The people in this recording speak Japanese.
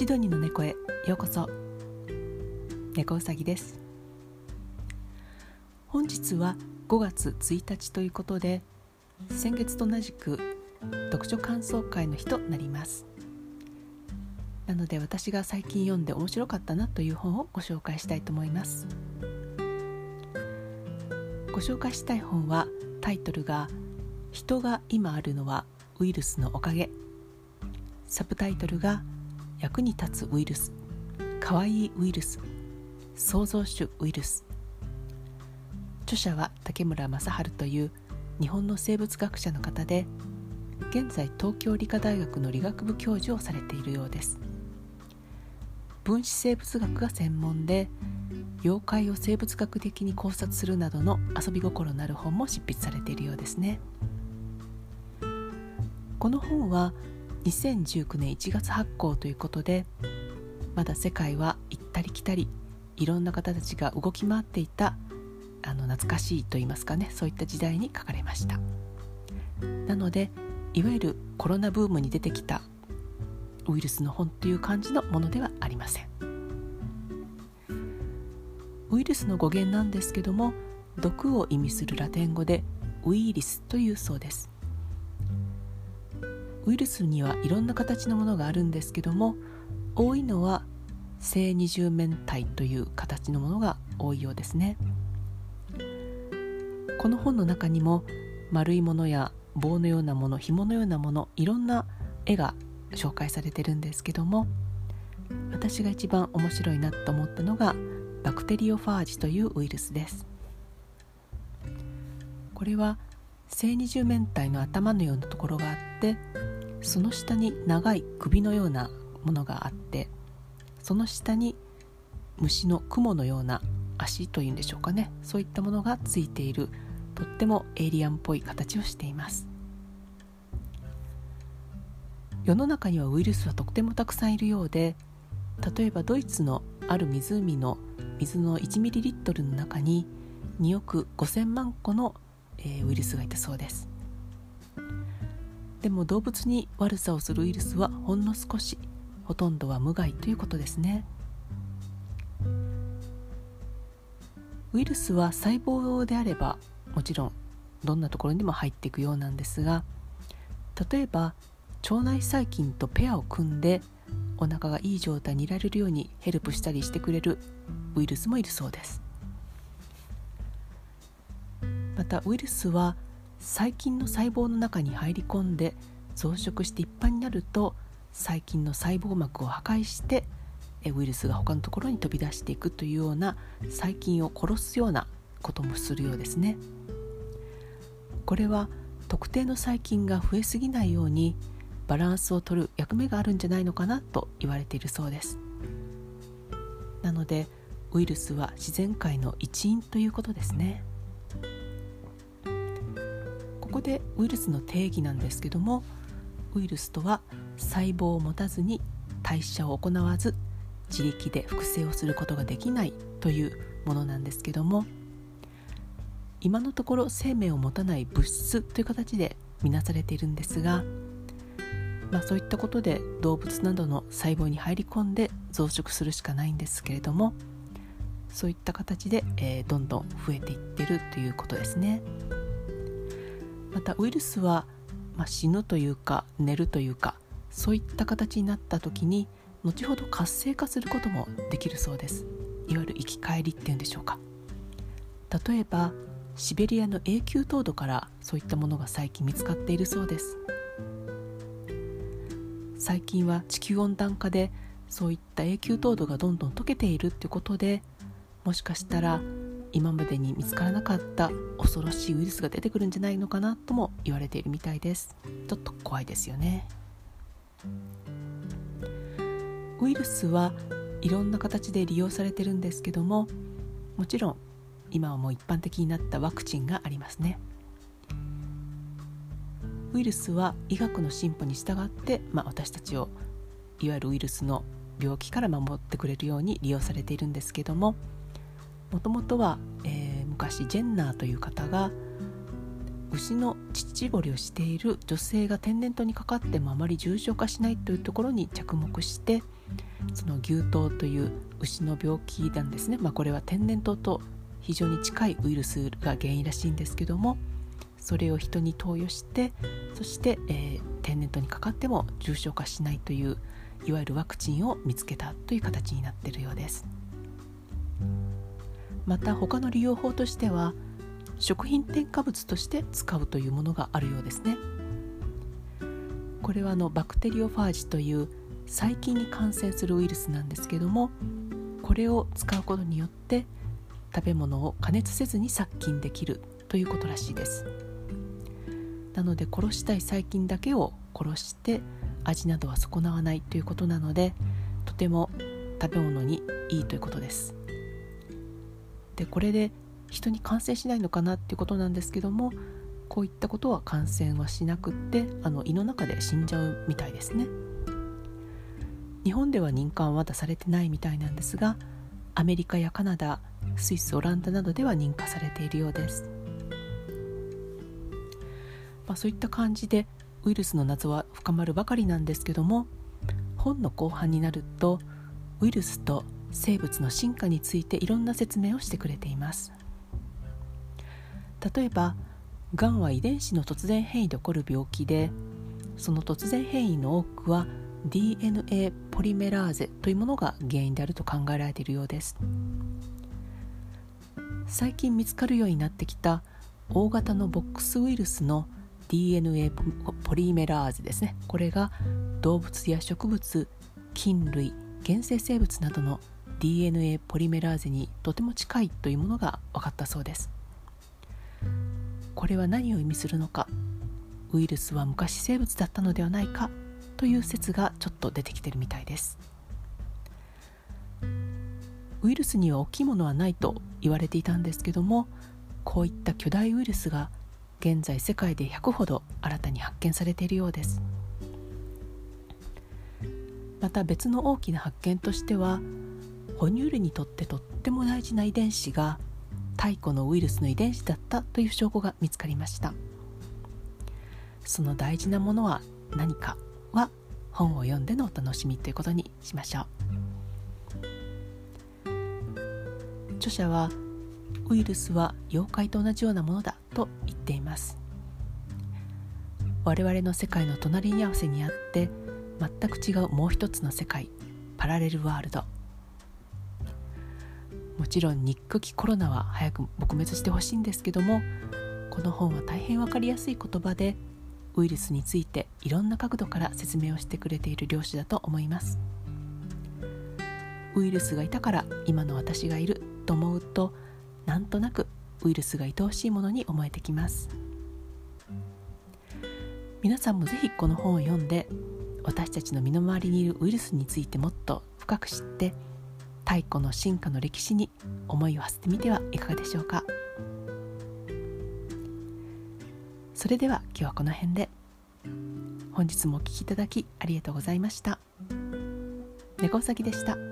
シドニーの猫へようこそ。猫うさぎです。本日は5月1日ということで先月と同じく読書感想会の日となります。なので私が最近読んで面白かったなという本をご紹介したいと思います。ご紹介したい本はタイトルが「人が今あるのはウイルスのおかげ」サブタイトルが「役に立つウイルス」「かわいいウイルス」「創造主ウイルス」著者は竹村正治という日本の生物学者の方で現在東京理科大学の理学部教授をされているようです。分子生物学が専門で妖怪を生物学的に考察するなどの遊び心のある本も執筆されているようですね。この本は2019年1月発行ということでまだ世界は行ったり来たりいろんな方たちが動き回っていたあの懐かしいと言いますかねそういった時代に書かれました。なのでいわゆるコロナブームに出てきたウイルスの本という感じのものではありません。ウイルスの語源なんですけども毒を意味するラテン語でウイリスというそうです。ウイルスにはいろんな形のものがあるんですけども多いのは正二重面体という形のものが多いようですね。この本の中にも丸いものや棒のようなもの紐のようなものいろんな絵が紹介されてるんですけども私が一番面白いなと思ったのがバクテリオファージというウイルスです。これは正二十面体の頭のようなところがあってその下に長い首のようなものがあってその下に虫の雲のような足というんでしょうかね。そういったものがついているとってもエイリアンっぽい形をしています。世の中にはウイルスはとってもたくさんいるようで例えばドイツのある湖の水の 1ml の中に2億5000万個の、ウイルスがいたそうです。でも動物に悪さをするウイルスはほんの少しほとんどは無害ということですね。ウイルスは細胞であればもちろんどんなところにも入っていくようなんですが例えば腸内細菌とペアを組んでお腹がいい状態にいられるようにヘルプしたりしてくれるウイルスもいるそうです。またウイルスは細菌の細胞の中に入り込んで増殖していっぱいになると細菌の細胞膜を破壊してウイルスが他のところに飛び出していくというような細菌を殺すようなこともするようですね。これは特定の細菌が増えすぎないようにバランスを取る役目があるんじゃないのかなと言われているそうです。なのでウイルスは自然界の一員ということですね。こでウイルスの定義なんですけどもウイルスとは細胞を持たずに代謝を行わず自力で複製をすることができないというものなんですけども今のところ生命を持たない物質という形で見なされているんですがまあ、そういったことで動物などの細胞に入り込んで増殖するしかないんですけれどもそういった形で、えー、どんどん増えていってるということですね。またウイルスは、まあ、死ぬというか寝るというかそういった形になった時に後ほど活性化することもできるそうです。いわゆる生き返りっていうんでしょうか。例えばシベリアの永久凍土からそういったものが最近見つかっているそうです。最近は地球温暖化でそういった永久凍土がどんどん溶けているっていうことでもしかしたら今までに見つからなかった恐ろしいウイルスが出てくるんじゃないのかなとも言われているみたいです。ちょっと怖いですよね。ウイルスはいろんな形で利用されてるんですけどももちろん今はもう一般的になったワクチンがありますね。ウイルスは医学の進歩に従って、まあ、私たちをいわゆるウイルスの病気から守ってくれるように利用されているんですけどももともとは、えー、昔ジェンナーという方が牛の乳搾りをしている女性が天然痘にかかってもあまり重症化しないというところに着目してその牛痘という牛の病気なんですね、まあ、これは天然痘と非常に近いウイルスが原因らしいんですけどもそれを人に投与してそして、えー、天然痘にかかっても重症化しないといういわゆるワクチンを見つけたという形になっているようです。また他の利用法としては食品添加物として使うというものがあるようですね。これはあのバクテリオファージという細菌に感染するウイルスなんですけどもこれを使うことによって食べ物を加熱せずに殺菌できるということらしいです。なので殺したい細菌だけを殺して味などは損なわないということなのでとても食べ物にいいということです。でこれで人に感染しないのかなっていうことなんですけどもこういったことは感染はしなくってあの胃の中で死んじゃうみたいですね。日本では認可は出されてないみたいなんですがアメリカやカナダスイスオランダなどでは認可されているようです、まあ、そういった感じでウイルスの謎は深まるばかりなんですけども本の後半になるとウイルスと生物の進化についていろんな説明をしてくれています。例えばがんは遺伝子の突然変異で起こる病気でその突然変異の多くは DNA ポリメラーゼというものが原因であると考えられているようです。最近見つかるようになってきた大型のボックスウイルスの DNA ポリメラーゼですね。これが動物や植物菌類原生生物などの DNA ポリメラーゼにとても近いというものが分かったそうです。これは何を意味するのかウイルスは昔生物だったのではないかという説がちょっと出てきてるみたいです。ウイルスには大きいものはないと言われていたんですけどもこういった巨大ウイルスが現在世界で100ほど新たに発見されているようです。また別の大きな発見としては哺乳類にとってとっても大事な遺伝子が太古のウイルスの遺伝子だったという証拠が見つかりました。その大事なものは何かは本を読んでのお楽しみということにしましょう。著者はウイルスは妖怪と同じようなものだと言っています。我々の世界の隣り合わせにあって全く違うもう一つの世界パラレルワールド。もちろん憎きコロナは早く撲滅してほしいんですけどもこの本は大変分かりやすい言葉でウイルスについていろんな角度から説明をしてくれている漁師だと思います。ウイルスがいたから今の私がいると思うとなんとなくウイルスが愛おしいものに思えてきます。皆さんもぜひこの本を読んで私たちの身の回りにいるウイルスについてもっと深く知って太古の進化の歴史に思いを馳せてみてはいかがでしょうか。それでは今日はこの辺で。本日もお聴きいただきありがとうございました。猫うさぎでした。